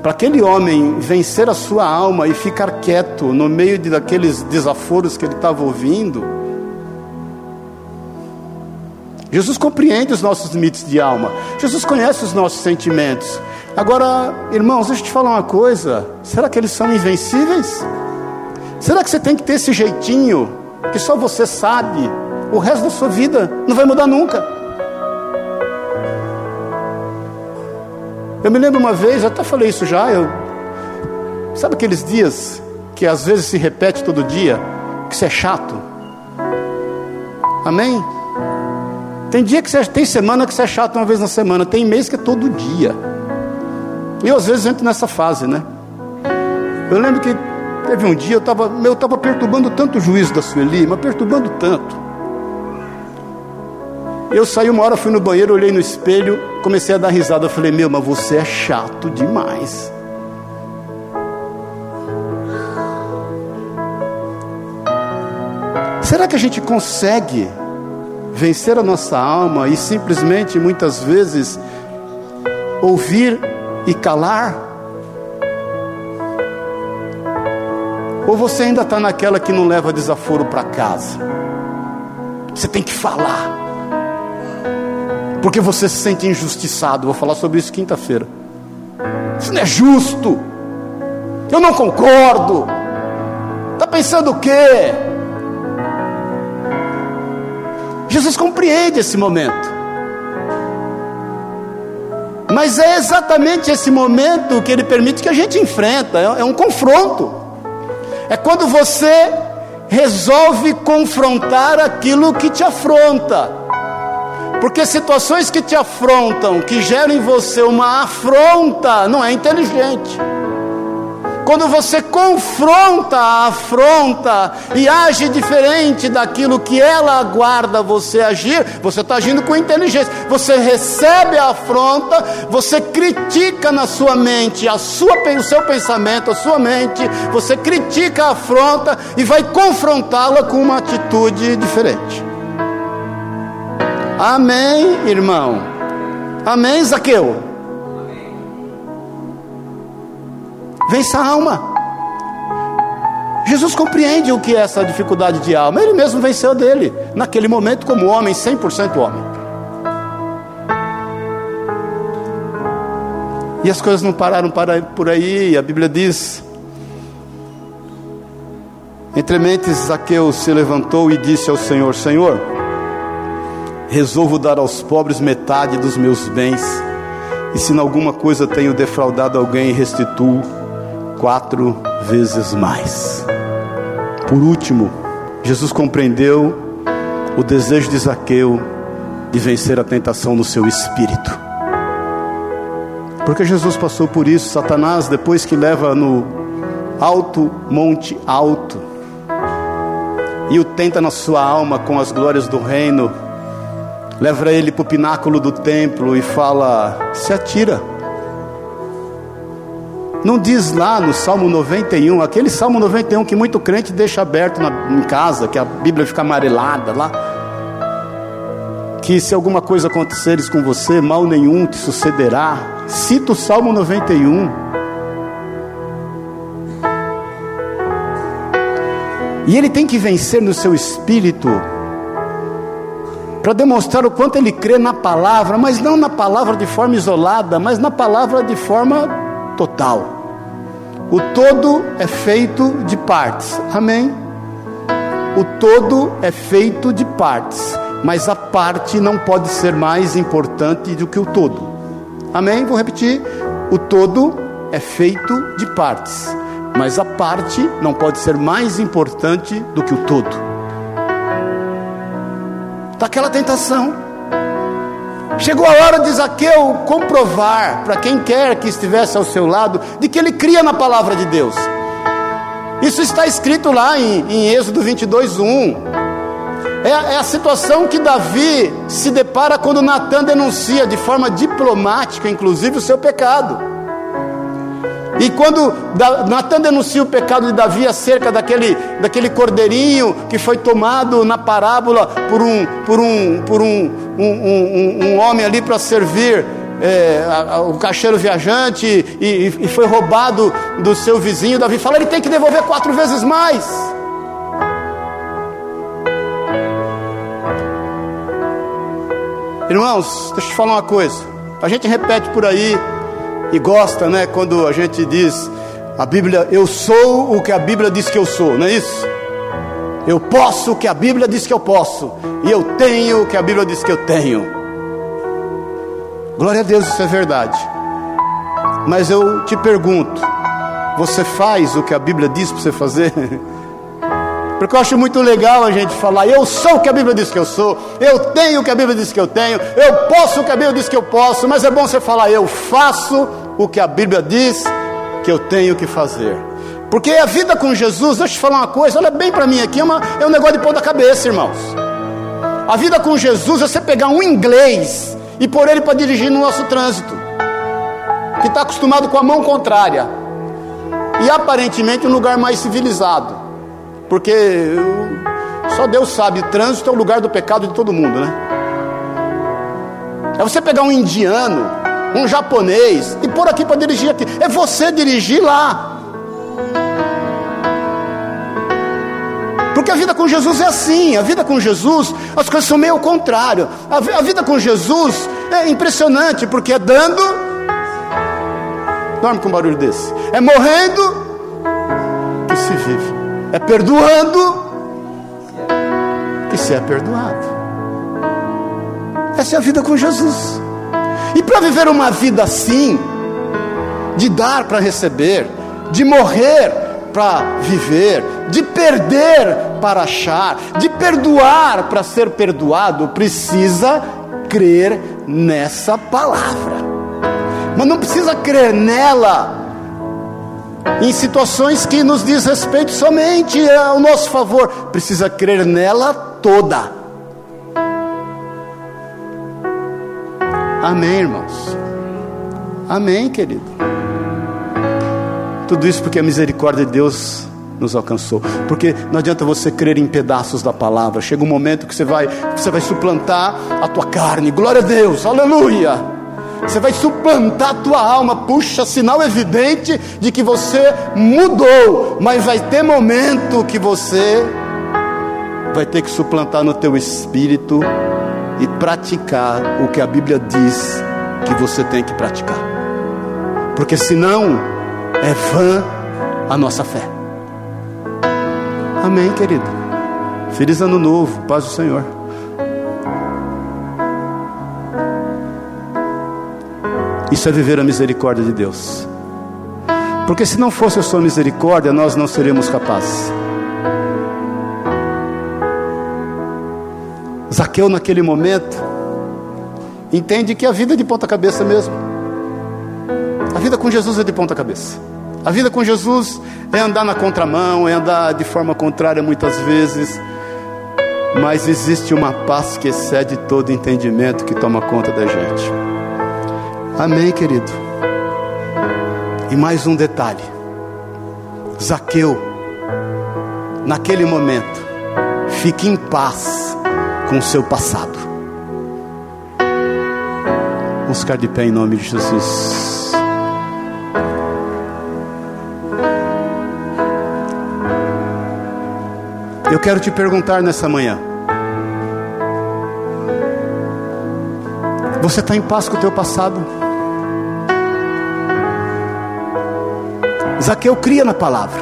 para aquele homem vencer a sua alma e ficar quieto no meio de daqueles desaforos que ele estava ouvindo, Jesus compreende os nossos limites de alma. Jesus conhece os nossos sentimentos. Agora, irmãos, deixa eu te falar uma coisa: será que eles são invencíveis? Será que você tem que ter esse jeitinho que só você sabe? O resto da sua vida não vai mudar nunca. Eu me lembro uma vez, eu até falei isso já, eu, sabe aqueles dias que às vezes se repete todo dia, que isso é chato? Amém? Tem dia que você, tem semana que você é chato uma vez na semana, tem mês que é todo dia. E eu às vezes entro nessa fase, né? Eu lembro que teve um dia eu estava eu tava perturbando tanto o juízo da Sueli, mas perturbando tanto. Eu saí uma hora, fui no banheiro, olhei no espelho, comecei a dar risada. Falei, meu, mas você é chato demais. Será que a gente consegue vencer a nossa alma e simplesmente muitas vezes ouvir e calar? Ou você ainda está naquela que não leva desaforo para casa? Você tem que falar, porque você se sente injustiçado. Vou falar sobre isso quinta-feira. Isso não é justo. Eu não concordo. Está pensando o quê? Jesus compreende esse momento. Mas é exatamente esse momento que ele permite que a gente enfrenta, é, é um confronto. É quando você resolve confrontar aquilo que te afronta. Porque situações que te afrontam, que geram em você uma afronta, não é inteligente. Quando você confronta a afronta e age diferente daquilo que ela aguarda você agir, você está agindo com inteligência. Você recebe a afronta, você critica na sua mente a sua, o seu pensamento, a sua mente, você critica a afronta e vai confrontá-la com uma atitude diferente. Amém, irmão? Amém, Zaqueu? Vença a alma. Jesus compreende o que é essa dificuldade de alma. Ele mesmo venceu dele, naquele momento, como homem, 100% homem. E as coisas não pararam por aí, a Bíblia diz. Entre mentes, Zaqueu se levantou e disse ao Senhor: Senhor, resolvo dar aos pobres metade dos meus bens, e se em alguma coisa tenho defraudado alguém, restituo quatro vezes mais. Por último, Jesus compreendeu o desejo de Zaqueu de vencer a tentação no seu espírito. Porque Jesus passou por isso, Satanás, depois que leva no alto monte alto e o tenta na sua alma com as glórias do reino, leva ele para o pináculo do templo e fala: se atira não diz lá no Salmo 91, aquele Salmo 91 que muito crente deixa aberto na, em casa, que a Bíblia fica amarelada lá. Que se alguma coisa aconteceres com você, mal nenhum te sucederá. Cita o Salmo 91. E ele tem que vencer no seu espírito para demonstrar o quanto ele crê na palavra, mas não na palavra de forma isolada, mas na palavra de forma total. O todo é feito de partes. Amém? O todo é feito de partes, mas a parte não pode ser mais importante do que o todo. Amém? Vou repetir. O todo é feito de partes, mas a parte não pode ser mais importante do que o todo. Daquela tentação. Chegou a hora de Zaqueu comprovar para quem quer que estivesse ao seu lado de que ele cria na palavra de Deus. Isso está escrito lá em, em Êxodo 22, 1. É, é a situação que Davi se depara quando Natan denuncia de forma diplomática, inclusive, o seu pecado. E quando Natan denuncia o pecado de Davi acerca daquele, daquele cordeirinho que foi tomado na parábola por um, por um, por um, um, um, um homem ali para servir é, a, a, o caixeiro viajante e, e, foi roubado do seu vizinho, Davi fala: ele tem que devolver quatro vezes mais. Irmãos, deixa eu te falar uma coisa. A gente repete por aí e gosta, né? Quando a gente diz a Bíblia, eu sou o que a Bíblia diz que eu sou, não é isso? Eu posso o que a Bíblia diz que eu posso, e eu tenho o que a Bíblia diz que eu tenho. Glória a Deus, isso é verdade. Mas eu te pergunto: você faz o que a Bíblia diz para você fazer? Porque eu acho muito legal a gente falar, eu sou o que a Bíblia diz que eu sou, eu tenho o que a Bíblia diz que eu tenho, eu posso o que a Bíblia diz que eu posso, mas é bom você falar, eu faço o que a Bíblia diz que eu tenho que fazer. Porque a vida com Jesus, deixa eu te falar uma coisa, olha bem para mim aqui, é, uma, é um negócio de pôr da cabeça, irmãos. A vida com Jesus é você pegar um inglês e pôr ele para dirigir no nosso trânsito, que está acostumado com a mão contrária, e aparentemente um lugar mais civilizado. Porque só Deus sabe, trânsito é o lugar do pecado de todo mundo, né? É você pegar um indiano, um japonês e pôr aqui para dirigir aqui. É você dirigir lá. Porque a vida com Jesus é assim, a vida com Jesus, as coisas são meio ao contrário. A, vida com Jesus é impressionante, porque é dando. Dorme com um barulho desse. É morrendo que se vive é perdoando que se é perdoado. Essa é a vida com Jesus. E para viver uma vida assim, de dar para receber, de morrer para viver, de perder para achar, de perdoar para ser perdoado, precisa crer nessa palavra. Mas não precisa crer nela em situações que nos diz respeito somente ao nosso favor, precisa crer nela toda. Amém, irmãos. Amém, querido. Tudo isso porque a misericórdia de Deus nos alcançou. Porque não adianta você crer em pedaços da palavra. Chega um momento que você vai, você vai suplantar a tua carne. Glória a Deus. Aleluia. Você vai suplantar a tua alma. Puxa, sinal evidente de que você mudou. Mas vai ter momento que você vai ter que suplantar no teu espírito e praticar o que a Bíblia diz que você tem que praticar. Porque senão é vã a nossa fé. Amém, querido. Feliz ano novo, paz do Senhor. Isso é viver a misericórdia de Deus. Porque se não fosse a sua misericórdia, nós não seríamos capazes. Zaqueu, naquele momento, entende que a vida é de ponta cabeça mesmo. A vida com Jesus é de ponta cabeça. A vida com Jesus é andar na contramão, é andar de forma contrária muitas vezes. Mas existe uma paz que excede todo entendimento que toma conta da gente. Amém, querido. E mais um detalhe: Zaqueu, naquele momento, fique em paz com o seu passado. Vamos ficar de pé em nome de Jesus. Eu quero te perguntar nessa manhã. Você está em paz com o teu passado? Zaqueu cria na palavra.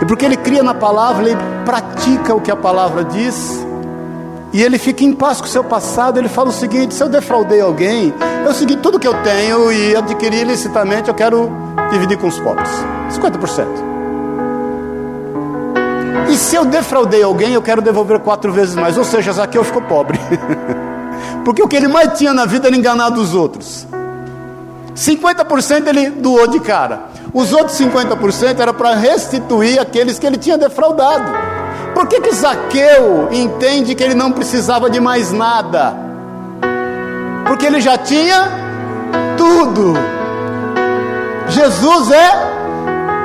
E porque ele cria na palavra, ele pratica o que a palavra diz. E ele fica em paz com o seu passado. Ele fala o seguinte: se eu defraudei alguém, eu segui tudo que eu tenho e adquiri ilicitamente, eu quero dividir com os pobres 50%. E se eu defraudei alguém, eu quero devolver quatro vezes mais. Ou seja, Zaqueu ficou pobre. Porque o que ele mais tinha na vida era enganar os outros. 50% ele doou de cara. Os outros 50% era para restituir aqueles que ele tinha defraudado. Por que, que Zaqueu entende que ele não precisava de mais nada? Porque ele já tinha tudo. Jesus é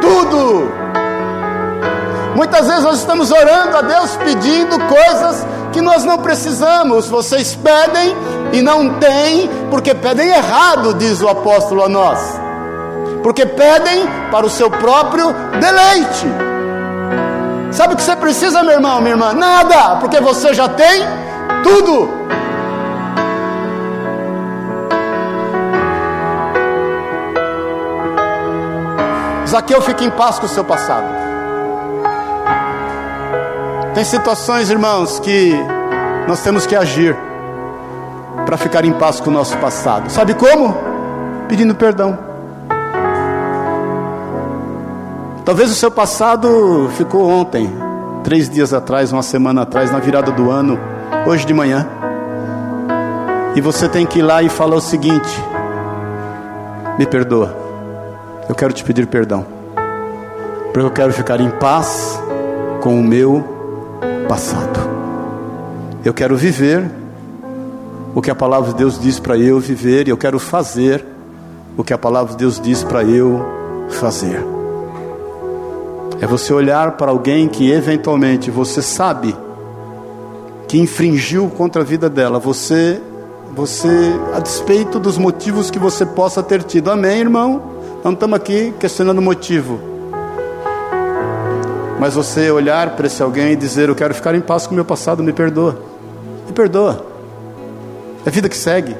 tudo. Muitas vezes nós estamos orando a Deus pedindo coisas que nós não precisamos. Vocês pedem e não têm, porque pedem errado, diz o apóstolo a nós. Porque pedem para o seu próprio deleite. Sabe o que você precisa, meu irmão, minha irmã? Nada, porque você já tem tudo. Zaqueu fica em paz com o seu passado. Tem situações, irmãos, que nós temos que agir para ficar em paz com o nosso passado. Sabe como? Pedindo perdão. Talvez o seu passado ficou ontem, três dias atrás, uma semana atrás, na virada do ano, hoje de manhã. E você tem que ir lá e falar o seguinte: me perdoa, eu quero te pedir perdão, porque eu quero ficar em paz com o meu passado. Eu quero viver o que a palavra de Deus diz para eu viver, e eu quero fazer o que a palavra de Deus diz para eu fazer. É você olhar para alguém que eventualmente você sabe que infringiu contra a vida dela. Você, você, a despeito dos motivos que você possa ter tido. Amém, irmão? Não estamos aqui questionando o motivo. Mas você olhar para esse alguém e dizer: Eu quero ficar em paz com o meu passado, me perdoa. Me perdoa. É a vida que segue.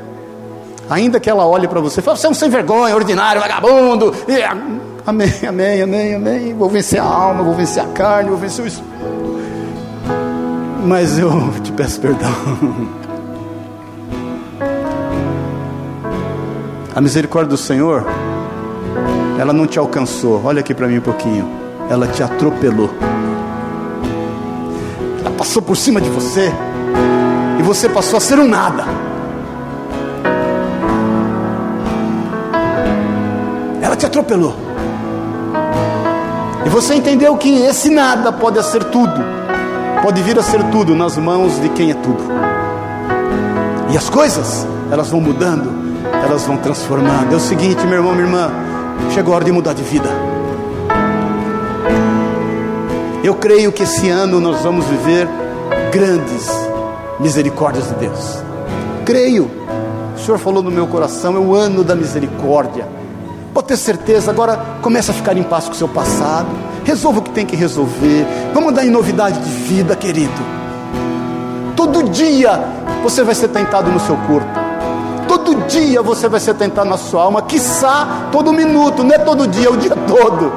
Ainda que ela olhe para você e fale: Você é um sem vergonha, ordinário, vagabundo. E, Amém, amém, amém, amém. Vou vencer a alma, vou vencer a carne, vou vencer o espírito. Mas eu te peço perdão. A misericórdia do Senhor, ela não te alcançou. Olha aqui para mim um pouquinho. Ela te atropelou. Ela passou por cima de você. E você passou a ser um nada. Ela te atropelou. E você entendeu que esse nada pode ser tudo, pode vir a ser tudo nas mãos de quem é tudo. E as coisas, elas vão mudando, elas vão transformando. É o seguinte, meu irmão, minha irmã, chegou a hora de mudar de vida. Eu creio que esse ano nós vamos viver grandes misericórdias de Deus. Creio. O Senhor falou no meu coração, é o ano da misericórdia. Pode ter certeza, agora começa a ficar em paz com o seu passado. Resolva o que tem que resolver. Vamos andar em novidade de vida, querido. Todo dia você vai ser tentado no seu corpo. Todo dia você vai ser tentado na sua alma. Quiçá todo minuto, não é todo dia, é o dia todo.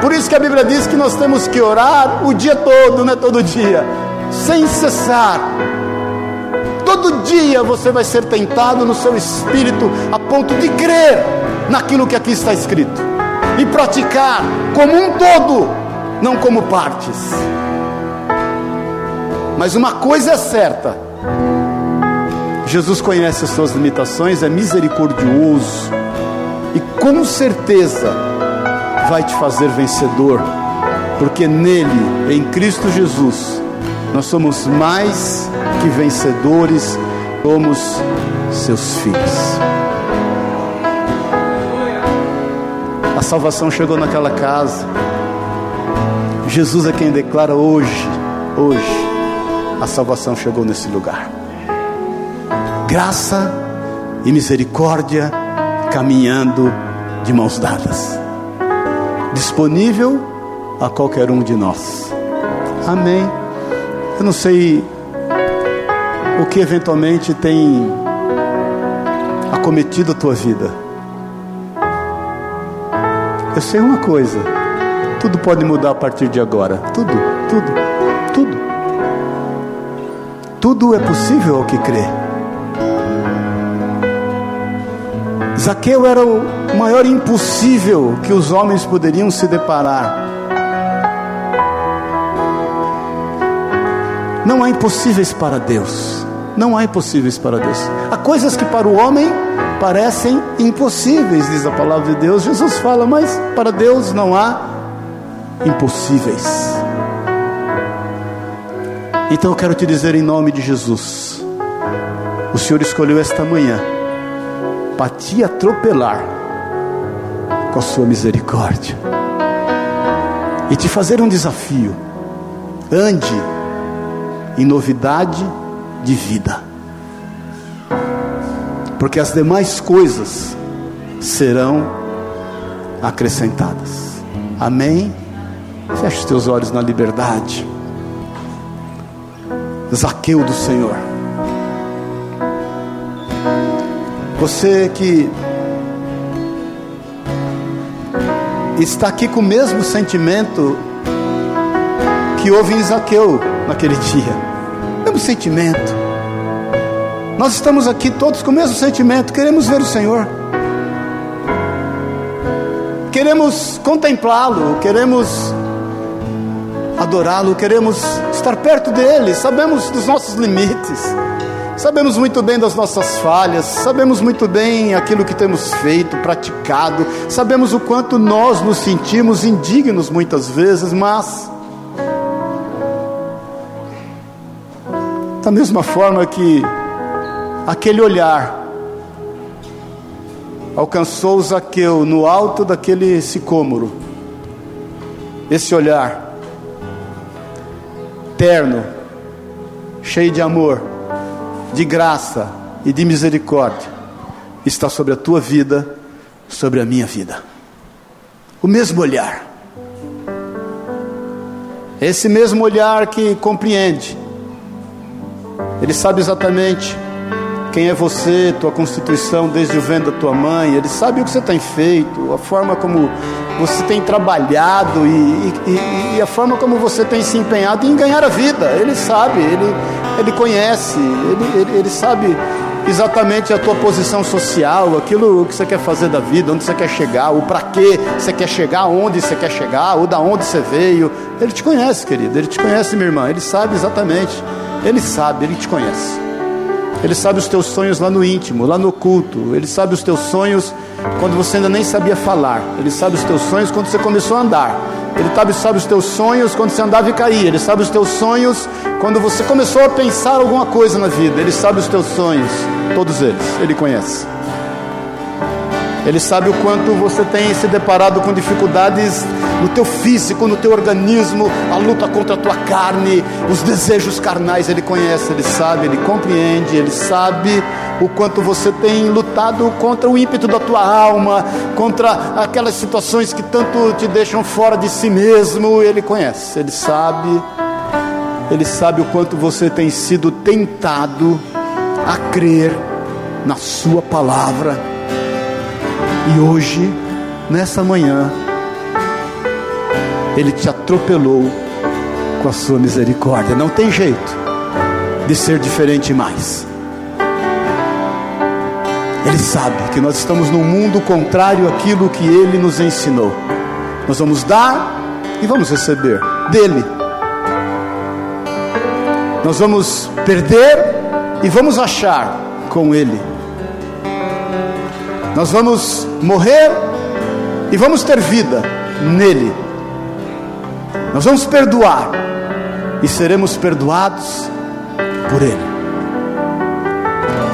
Por isso que a Bíblia diz que nós temos que orar o dia todo, não é todo dia, sem cessar. Todo dia você vai ser tentado no seu espírito a ponto de crer naquilo que aqui está escrito e praticar como um todo, não como partes. Mas uma coisa é certa: Jesus conhece as suas limitações, é misericordioso e com certeza vai te fazer vencedor, porque nele, em Cristo Jesus, nós somos mais que vencedores, somos seus filhos. A salvação chegou naquela casa. Jesus é quem declara hoje, hoje, a salvação chegou nesse lugar. Graça e misericórdia caminhando de mãos dadas. Disponível a qualquer um de nós. Amém. Eu não sei o que eventualmente tem acometido a tua vida eu sei uma coisa: tudo pode mudar a partir de agora. Tudo, tudo, tudo. Tudo é possível ao que crê. Zaqueu era o maior impossível que os homens poderiam se deparar. Não há impossíveis para Deus. Não há impossíveis para Deus. Há coisas que para o homem parecem impossíveis, diz a palavra de Deus. Jesus fala, mas para Deus não há impossíveis. Então eu quero te dizer em nome de Jesus: o Senhor escolheu esta manhã para te atropelar com a sua misericórdia e te fazer um desafio. Ande em novidade de vida, porque as demais coisas serão acrescentadas. Amém? Feche os teus olhos na liberdade. Zaqueu do Senhor. Você que está aqui com o mesmo sentimento que houve em Zaqueu naquele dia. Mesmo sentimento. Nós estamos aqui todos com o mesmo sentimento, queremos ver o Senhor. Queremos contemplá-lo, queremos adorá-lo, queremos estar perto dele, sabemos dos nossos limites, sabemos muito bem das nossas falhas, sabemos muito bem aquilo que temos feito, praticado, sabemos o quanto nós nos sentimos indignos muitas vezes, mas da mesma forma que aquele olhar alcançou Zaqueu no alto daquele sicômoro, esse olhar terno, cheio de amor, de graça e de misericórdia, está sobre a tua vida, sobre a minha vida. O mesmo olhar. Esse mesmo olhar que compreende. Ele sabe exatamente quem é você, tua constituição desde o vento da tua mãe. Ele sabe o que você tem feito, a forma como você tem trabalhado e, e, e, a forma como você tem se empenhado em ganhar a vida. Ele sabe, ele, ele conhece, ele, ele, ele sabe exatamente a tua posição social, aquilo que você quer fazer da vida, onde você quer chegar, o para que você quer chegar, onde você quer chegar, ou da onde você veio. Ele te conhece, querido, ele te conhece, minha irmã, ele sabe exatamente. Ele sabe, ele te conhece. Ele sabe os teus sonhos lá no íntimo, lá no oculto. Ele sabe os teus sonhos quando você ainda nem sabia falar. Ele sabe os teus sonhos quando você começou a andar. Ele sabe, sabe os teus sonhos quando você andava e caía. Ele sabe os teus sonhos quando você começou a pensar alguma coisa na vida. Ele sabe os teus sonhos, todos eles. Ele conhece. Ele sabe o quanto você tem se deparado com dificuldades no teu físico, no teu organismo, a luta contra a tua carne, os desejos carnais. Ele conhece, ele sabe, ele compreende, ele sabe o quanto você tem lutado contra o ímpeto da tua alma, contra aquelas situações que tanto te deixam fora de si mesmo. Ele conhece, ele sabe, ele sabe o quanto você tem sido tentado a crer na Sua palavra. E hoje, nessa manhã, Ele te atropelou com a Sua misericórdia. Não tem jeito de ser diferente mais. Ele sabe que nós estamos num mundo contrário àquilo que Ele nos ensinou. Nós vamos dar e vamos receber dele. Nós vamos perder e vamos achar com Ele. Nós vamos morrer e vamos ter vida nele. Nós vamos perdoar e seremos perdoados por Ele.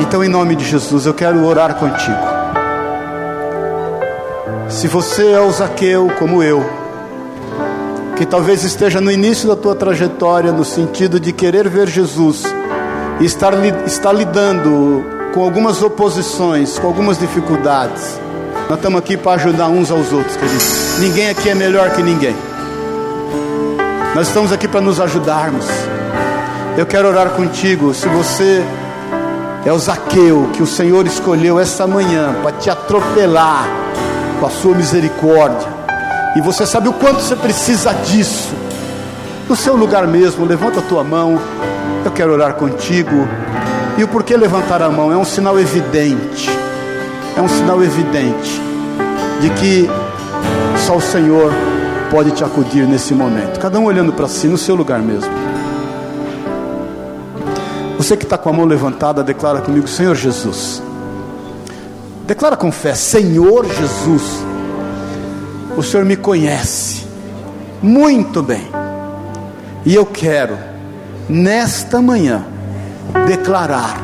Então, em nome de Jesus, eu quero orar contigo. Se você é o Zaqueu como eu, que talvez esteja no início da tua trajetória, no sentido de querer ver Jesus e estar, estar lidando com algumas oposições, com algumas dificuldades, nós estamos aqui para ajudar uns aos outros, queridos. Ninguém aqui é melhor que ninguém. Nós estamos aqui para nos ajudarmos. Eu quero orar contigo. Se você é o Zaqueu que o Senhor escolheu essa manhã para te atropelar com a sua misericórdia. E você sabe o quanto você precisa disso. No seu lugar mesmo, levanta a tua mão. Eu quero orar contigo. E o porquê levantar a mão é um sinal evidente. É um sinal evidente de que só o Senhor pode te acudir nesse momento. Cada um olhando para si no seu lugar mesmo. Você que está com a mão levantada, declara comigo: Senhor Jesus. Declara com fé: Senhor Jesus. O Senhor me conhece muito bem. E eu quero nesta manhã, declarar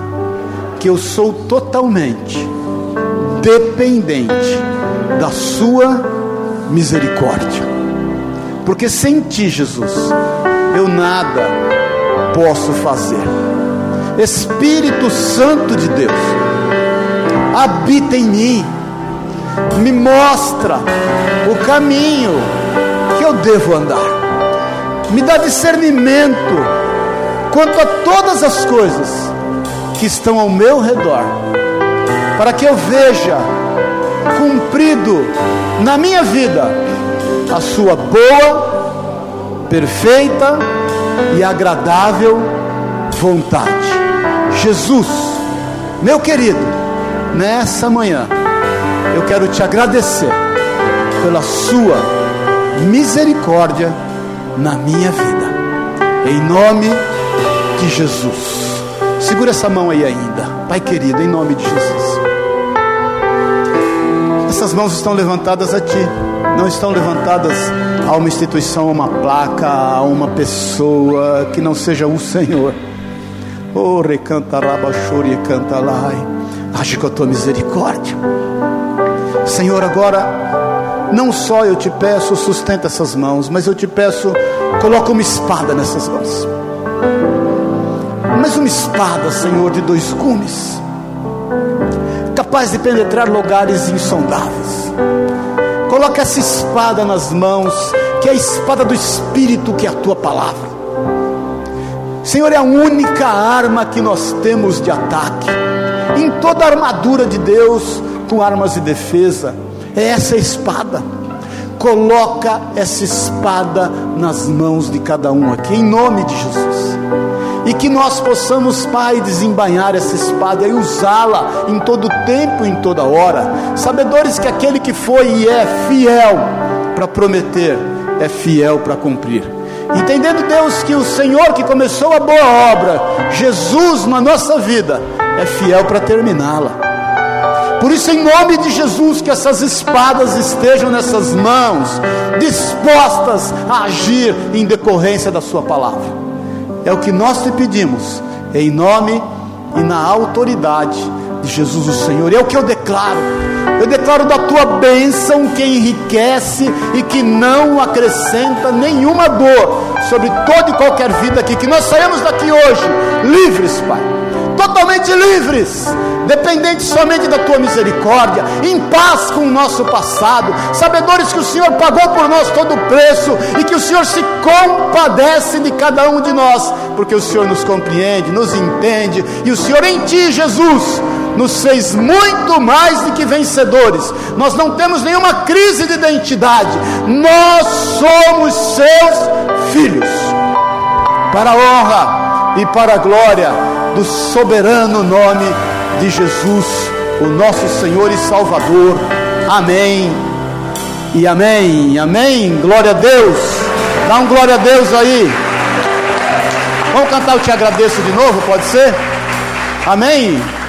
que eu sou totalmente dependente da Sua misericórdia. Porque sem Ti, Jesus, eu nada posso fazer. Espírito Santo de Deus, habita em mim, me mostra o caminho que eu devo andar, me dá discernimento quanto a todas as coisas que estão ao meu redor, para que eu veja cumprido na minha vida a sua boa, perfeita e agradável vontade. Jesus, meu querido, nessa manhã eu quero te agradecer pela sua misericórdia na minha vida. Em nome de Jesus. Segura essa mão aí ainda. Pai querido, em nome de Jesus. Essas mãos estão levantadas a Ti, não estão levantadas a uma instituição, a uma placa, a uma pessoa que não seja o Senhor. Oh, recanta rabachuri canta lai. Age com a tua misericórdia. Senhor, agora não só eu te peço, sustenta essas mãos, mas eu te peço, coloca uma espada nessas mãos. Mas uma espada, Senhor, de dois gumes capaz de penetrar lugares insondáveis. Coloca essa espada nas mãos, que é a espada do Espírito, que é a tua palavra. Senhor, é a única arma que nós temos de ataque. Em toda a armadura de Deus, com armas de defesa, é essa espada. Coloca essa espada nas mãos de cada um aqui, em nome de Jesus e que nós possamos, Pai, desembainhar essa espada e usá-la em todo tempo, em toda hora, sabedores que aquele que foi e é fiel para prometer, é fiel para cumprir. Entendendo, Deus, que o Senhor que começou a boa obra, Jesus na nossa vida, é fiel para terminá-la. Por isso, em nome de Jesus, que essas espadas estejam nessas mãos, dispostas a agir em decorrência da Sua palavra. É o que nós te pedimos, em nome e na autoridade de Jesus o Senhor. É o que eu declaro. Eu declaro da tua bênção que enriquece e que não acrescenta nenhuma dor sobre toda e qualquer vida aqui. Que nós saímos daqui hoje livres, Pai, totalmente livres dependentes somente da tua misericórdia, em paz com o nosso passado, sabedores que o Senhor pagou por nós todo o preço e que o Senhor se compadece de cada um de nós, porque o Senhor nos compreende, nos entende e o Senhor em ti, Jesus, nos fez muito mais do que vencedores. Nós não temos nenhuma crise de identidade, nós somos seus filhos, para a honra e para a glória do soberano nome de Jesus, o nosso Senhor e Salvador. Amém. E amém. Amém. Glória a Deus. Dá um glória a Deus aí. Vamos cantar o Te Agradeço de novo, pode ser? Amém.